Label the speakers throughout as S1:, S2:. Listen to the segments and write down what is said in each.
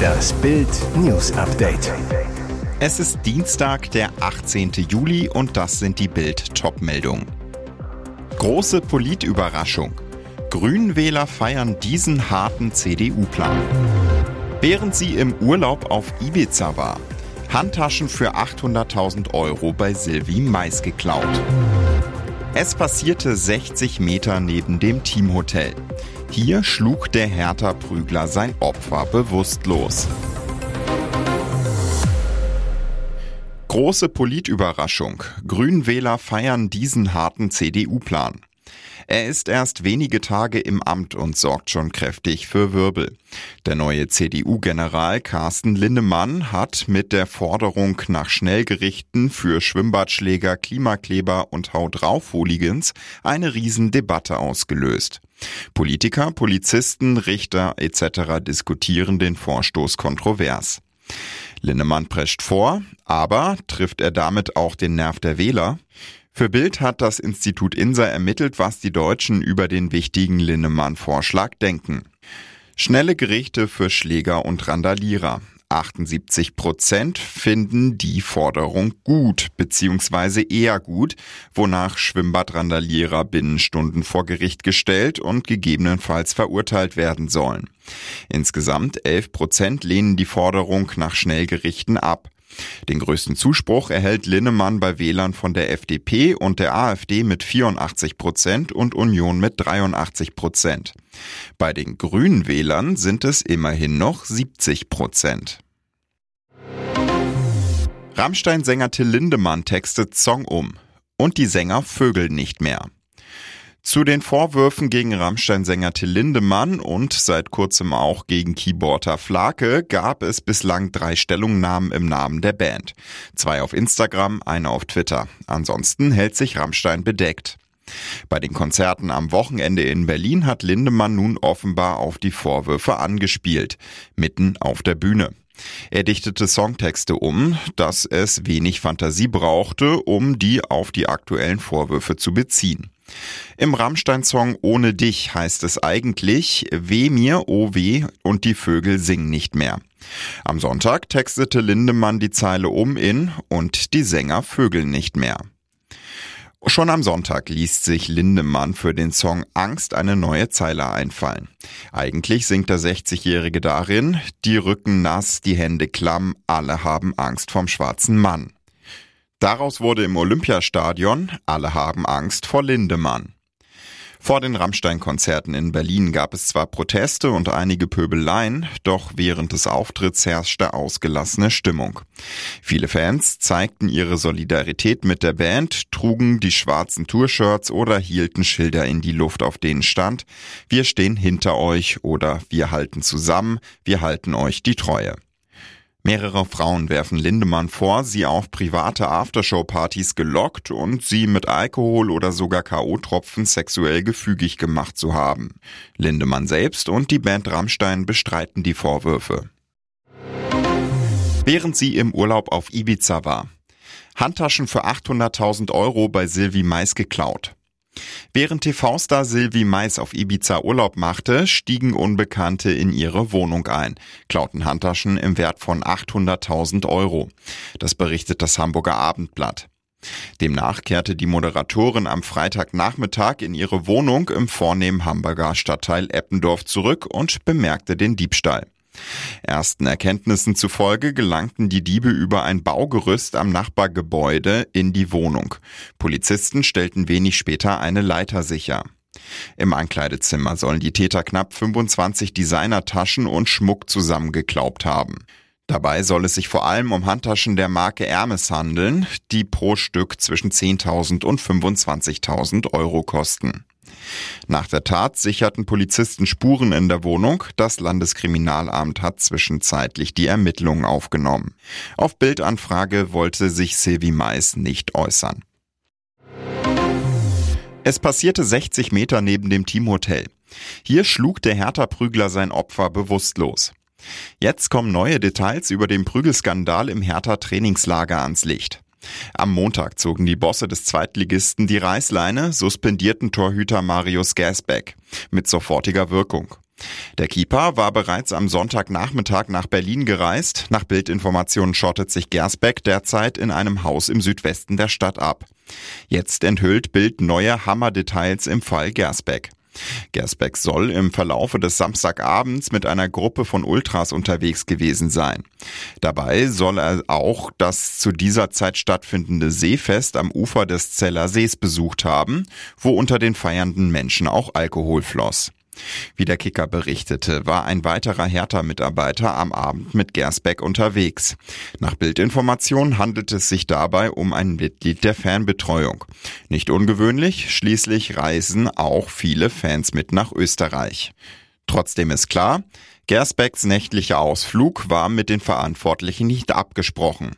S1: Das Bild News Update.
S2: Es ist Dienstag, der 18. Juli und das sind die Bild Topmeldungen. Große Politüberraschung. Grünwähler feiern diesen harten CDU-Plan. Während sie im Urlaub auf Ibiza war, Handtaschen für 800.000 Euro bei Sylvie Mais geklaut. Es passierte 60 Meter neben dem Teamhotel. Hier schlug der Hertha-Prügler sein Opfer bewusstlos. Große Politüberraschung. Grünwähler feiern diesen harten CDU-Plan. Er ist erst wenige Tage im Amt und sorgt schon kräftig für Wirbel. Der neue CDU-General Carsten Linnemann hat mit der Forderung nach Schnellgerichten für Schwimmbadschläger, Klimakleber und Haut drauf Hooligans eine Riesendebatte ausgelöst. Politiker, Polizisten, Richter etc. diskutieren den Vorstoß kontrovers. Linnemann prescht vor, aber trifft er damit auch den Nerv der Wähler? Für Bild hat das Institut INSA ermittelt, was die Deutschen über den wichtigen Linnemann-Vorschlag denken. Schnelle Gerichte für Schläger und Randalierer. 78 Prozent finden die Forderung gut bzw. eher gut, wonach Schwimmbadrandalierer binnen Stunden vor Gericht gestellt und gegebenenfalls verurteilt werden sollen. Insgesamt 11 Prozent lehnen die Forderung nach Schnellgerichten ab. Den größten Zuspruch erhält Linnemann bei Wählern von der FDP und der AfD mit 84 Prozent und Union mit 83 Prozent. Bei den Grünen Wählern sind es immerhin noch 70 Prozent. Rammstein-Sänger Till Lindemann textet Song um. Und die Sänger vögeln nicht mehr. Zu den Vorwürfen gegen Rammstein-Sänger Till Lindemann und seit kurzem auch gegen Keyboarder Flake gab es bislang drei Stellungnahmen im Namen der Band. Zwei auf Instagram, eine auf Twitter. Ansonsten hält sich Rammstein bedeckt. Bei den Konzerten am Wochenende in Berlin hat Lindemann nun offenbar auf die Vorwürfe angespielt, mitten auf der Bühne. Er dichtete Songtexte um, dass es wenig Fantasie brauchte, um die auf die aktuellen Vorwürfe zu beziehen. Im Rammstein-Song Ohne dich heißt es eigentlich Weh mir, oh weh und die Vögel singen nicht mehr. Am Sonntag textete Lindemann die Zeile um in und die Sänger vögeln nicht mehr. Schon am Sonntag liest sich Lindemann für den Song Angst eine neue Zeile einfallen. Eigentlich singt der 60-Jährige darin, die Rücken nass, die Hände klamm, alle haben Angst vom schwarzen Mann. Daraus wurde im Olympiastadion Alle haben Angst vor Lindemann. Vor den Rammstein-Konzerten in Berlin gab es zwar Proteste und einige Pöbeleien, doch während des Auftritts herrschte ausgelassene Stimmung. Viele Fans zeigten ihre Solidarität mit der Band, trugen die schwarzen Tourshirts oder hielten Schilder in die Luft, auf denen stand Wir stehen hinter euch oder Wir halten zusammen, wir halten euch die Treue. Mehrere Frauen werfen Lindemann vor, sie auf private Aftershow-Partys gelockt und sie mit Alkohol oder sogar K.O.-Tropfen sexuell gefügig gemacht zu haben. Lindemann selbst und die Band Rammstein bestreiten die Vorwürfe. Während sie im Urlaub auf Ibiza war. Handtaschen für 800.000 Euro bei Sylvie Mais geklaut. Während TV-Star Sylvie Mais auf Ibiza Urlaub machte, stiegen Unbekannte in ihre Wohnung ein, klauten Handtaschen im Wert von 800.000 Euro. Das berichtet das Hamburger Abendblatt. Demnach kehrte die Moderatorin am Freitagnachmittag in ihre Wohnung im vornehmen Hamburger Stadtteil Eppendorf zurück und bemerkte den Diebstahl. Ersten Erkenntnissen zufolge gelangten die Diebe über ein Baugerüst am Nachbargebäude in die Wohnung. Polizisten stellten wenig später eine Leiter sicher. Im Ankleidezimmer sollen die Täter knapp 25 Designertaschen und Schmuck zusammengeklaubt haben. Dabei soll es sich vor allem um Handtaschen der Marke Hermes handeln, die pro Stück zwischen 10.000 und 25.000 Euro kosten. Nach der Tat sicherten Polizisten Spuren in der Wohnung. Das Landeskriminalamt hat zwischenzeitlich die Ermittlungen aufgenommen. Auf Bildanfrage wollte sich Sylvie Mais nicht äußern. Es passierte 60 Meter neben dem Teamhotel. Hier schlug der Hertha-Prügler sein Opfer bewusstlos. Jetzt kommen neue Details über den Prügelskandal im Hertha-Trainingslager ans Licht. Am Montag zogen die Bosse des Zweitligisten die Reißleine, suspendierten Torhüter Marius Gasbeck mit sofortiger Wirkung. Der Keeper war bereits am Sonntagnachmittag nach Berlin gereist. Nach Bildinformationen schottet sich Gersbeck derzeit in einem Haus im Südwesten der Stadt ab. Jetzt enthüllt Bild neue Hammerdetails im Fall Gersbeck. Gersbeck soll im Verlaufe des Samstagabends mit einer Gruppe von Ultras unterwegs gewesen sein. Dabei soll er auch das zu dieser Zeit stattfindende Seefest am Ufer des Zeller Sees besucht haben, wo unter den feiernden Menschen auch Alkohol floss. Wie der Kicker berichtete, war ein weiterer Hertha-Mitarbeiter am Abend mit Gersbeck unterwegs. Nach Bildinformation handelt es sich dabei um ein Mitglied der Fanbetreuung. Nicht ungewöhnlich, schließlich reisen auch viele Fans mit nach Österreich. Trotzdem ist klar, Gersbecks nächtlicher Ausflug war mit den Verantwortlichen nicht abgesprochen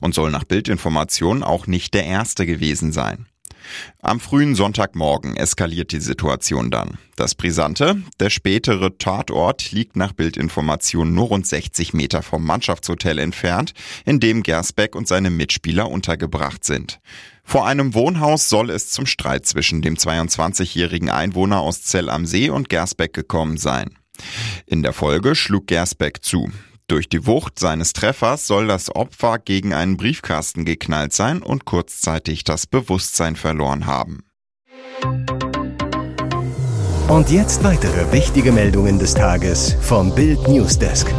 S2: und soll nach Bildinformation auch nicht der erste gewesen sein. Am frühen Sonntagmorgen eskaliert die Situation dann. Das Brisante, der spätere Tatort liegt nach Bildinformation nur rund 60 Meter vom Mannschaftshotel entfernt, in dem Gersbeck und seine Mitspieler untergebracht sind. Vor einem Wohnhaus soll es zum Streit zwischen dem 22-jährigen Einwohner aus Zell am See und Gersbeck gekommen sein. In der Folge schlug Gersbeck zu. Durch die Wucht seines Treffers soll das Opfer gegen einen Briefkasten geknallt sein und kurzzeitig das Bewusstsein verloren haben.
S1: Und jetzt weitere wichtige Meldungen des Tages vom Bild Newsdesk.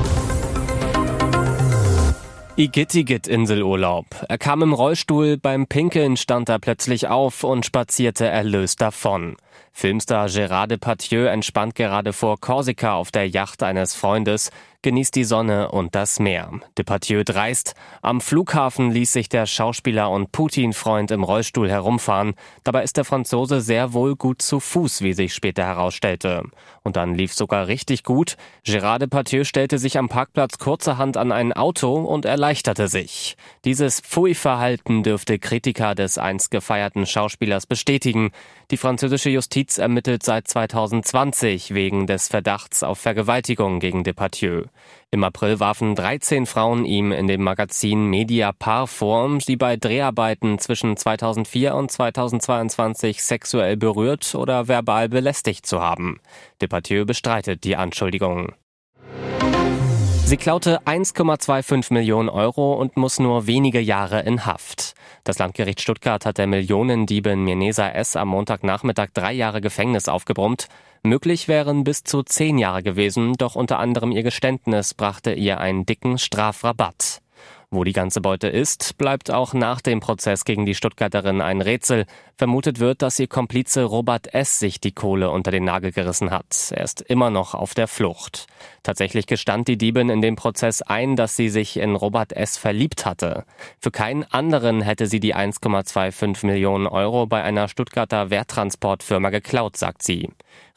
S3: Igitt Igitt Inselurlaub. Er kam im Rollstuhl, beim Pinkeln stand er plötzlich auf und spazierte erlöst davon. Filmstar Gérard Depardieu entspannt gerade vor Korsika auf der Yacht eines Freundes, genießt die Sonne und das Meer. Depardieu dreist. Am Flughafen ließ sich der Schauspieler und Putin-Freund im Rollstuhl herumfahren. Dabei ist der Franzose sehr wohl gut zu Fuß, wie sich später herausstellte. Und dann lief sogar richtig gut. Gérard Depardieu stellte sich am Parkplatz kurzerhand an ein Auto und erleichterte sich. Dieses Pfui-Verhalten dürfte Kritiker des einst gefeierten Schauspielers bestätigen. Die französische Justiz ermittelt seit 2020 wegen des Verdachts auf Vergewaltigung gegen Depardieu. Im April warfen 13 Frauen ihm in dem Magazin Media Par vor, sie bei Dreharbeiten zwischen 2004 und 2022 sexuell berührt oder verbal belästigt zu haben. Depardieu bestreitet die Anschuldigungen. Sie klaute 1,25 Millionen Euro und muss nur wenige Jahre in Haft. Das Landgericht Stuttgart hat der Millionendiebin Mirnesa S. am Montagnachmittag drei Jahre Gefängnis aufgebrummt. Möglich wären bis zu zehn Jahre gewesen, doch unter anderem ihr Geständnis brachte ihr einen dicken Strafrabatt. Wo die ganze Beute ist, bleibt auch nach dem Prozess gegen die Stuttgarterin ein Rätsel. Vermutet wird, dass ihr Komplize Robert S. sich die Kohle unter den Nagel gerissen hat. Er ist immer noch auf der Flucht. Tatsächlich gestand die Diebin in dem Prozess ein, dass sie sich in Robert S. verliebt hatte. Für keinen anderen hätte sie die 1,25 Millionen Euro bei einer Stuttgarter Werttransportfirma geklaut, sagt sie.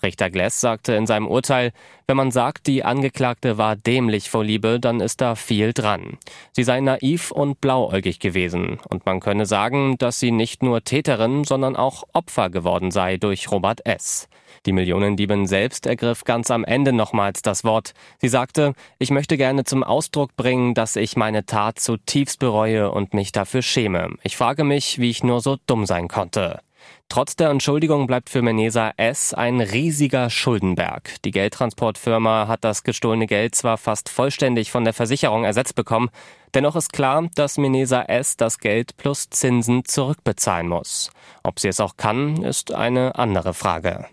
S3: Richter Gless sagte in seinem Urteil, wenn man sagt, die Angeklagte war dämlich vor Liebe, dann ist da viel dran. Sie sei naiv und blauäugig gewesen und man könne sagen, dass sie nicht nur Täterin, sondern auch Opfer geworden sei durch Robert S. Die Millionendiebin selbst ergriff ganz am Ende nochmals das Wort. Sie sagte, ich möchte gerne zum Ausdruck bringen, dass ich meine Tat zutiefst bereue und mich dafür schäme. Ich frage mich, wie ich nur so dumm sein konnte. Trotz der Entschuldigung bleibt für Menesa S. ein riesiger Schuldenberg. Die Geldtransportfirma hat das gestohlene Geld zwar fast vollständig von der Versicherung ersetzt bekommen, dennoch ist klar, dass Menesa S. das Geld plus Zinsen zurückbezahlen muss. Ob sie es auch kann, ist eine andere Frage.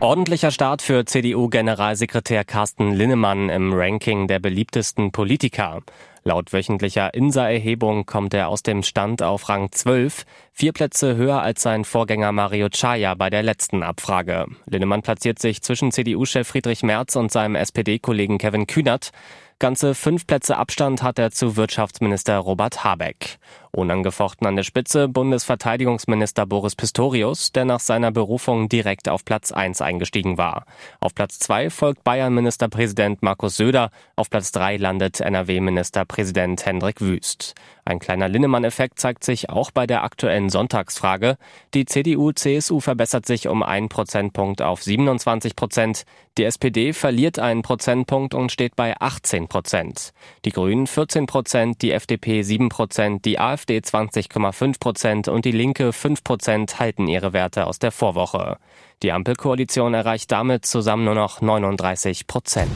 S3: Ordentlicher Start für CDU-Generalsekretär Carsten Linnemann im Ranking der beliebtesten Politiker. Laut wöchentlicher INSA-Erhebung kommt er aus dem Stand auf Rang 12, vier Plätze höher als sein Vorgänger Mario Chaya bei der letzten Abfrage. Linnemann platziert sich zwischen CDU-Chef Friedrich Merz und seinem SPD-Kollegen Kevin Kühnert. Ganze fünf Plätze Abstand hat er zu Wirtschaftsminister Robert Habeck. Unangefochten an der Spitze Bundesverteidigungsminister Boris Pistorius, der nach seiner Berufung direkt auf Platz 1 eingestiegen war. Auf Platz 2 folgt Bayern-Ministerpräsident Markus Söder, auf Platz 3 landet NRW-Ministerpräsident Ministerpräsident Hendrik Wüst. Ein kleiner Linnemann-Effekt zeigt sich auch bei der aktuellen Sonntagsfrage. Die CDU-CSU verbessert sich um einen Prozentpunkt auf 27 Prozent. Die SPD verliert einen Prozentpunkt und steht bei 18 Prozent. Die Grünen 14 Prozent, die FDP 7 Prozent, die AfD 20,5 Prozent und die Linke 5 Prozent halten ihre Werte aus der Vorwoche. Die Ampelkoalition erreicht damit zusammen nur noch 39 Prozent.